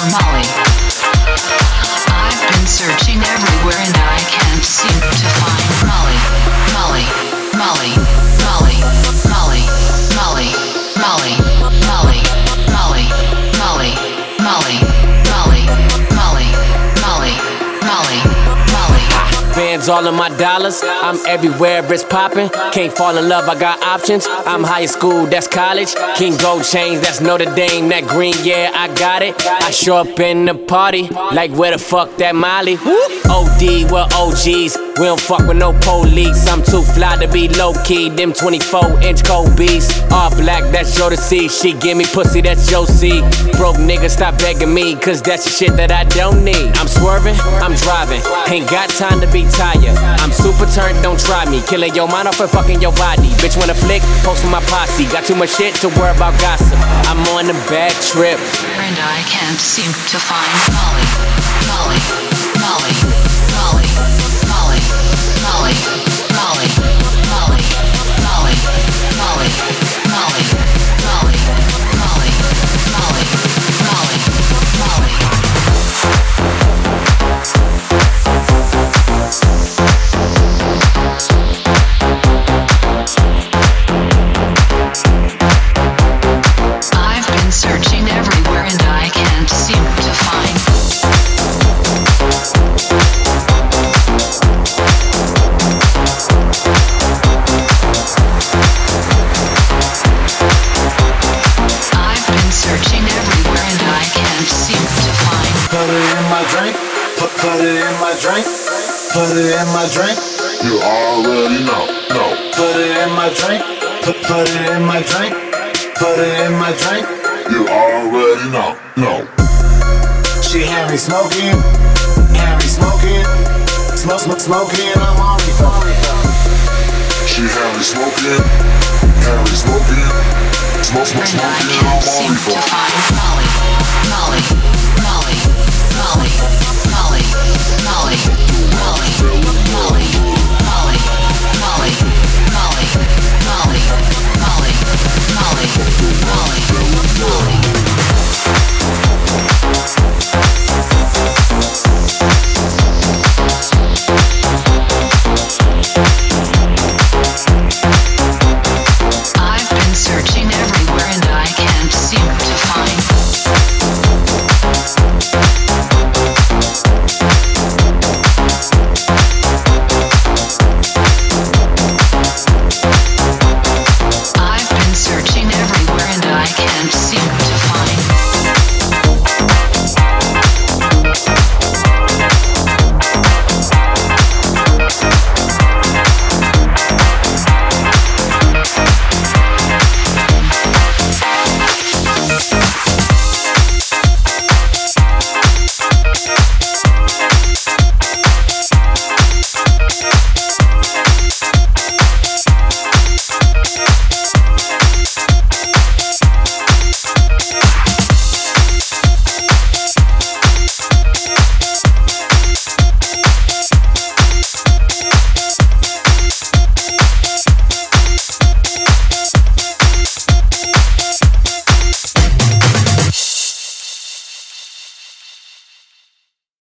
for Molly. I've been searching everywhere and I can't seem to find Molly. Molly. Molly. All of my dollars. I'm everywhere, it's poppin'. Can't fall in love, I got options. I'm high school, that's college. King Gold chains, that's Notre Dame. That green, yeah, I got it. I show up in the party, like where the fuck that Molly? OD, we're OGs. We don't fuck with no police. I'm too fly to be low key. Them 24 inch beats. All black, that's your to see. She give me pussy, that's your see. Broke nigga, stop begging me, cause that's the shit that I don't need. I'm swerving, I'm driving. Ain't got time to be tired. I'm super turned, don't try me. Killing your mind off and fucking your body. Bitch, wanna flick? Post with my posse. Got too much shit to worry about gossip. I'm on a bad trip. And I can't seem to find Molly, Put, put it in my drink. Put it in my drink. You already know, no. Put it in my drink. Put, put it in my drink. Put it in my drink. You already know, no. She had me smoking. Had me smoking. Smoke, smoke, smoking. I'm on refill. She had me smoking, had me smoking, smoke, smoke, smoking, I'm seem on to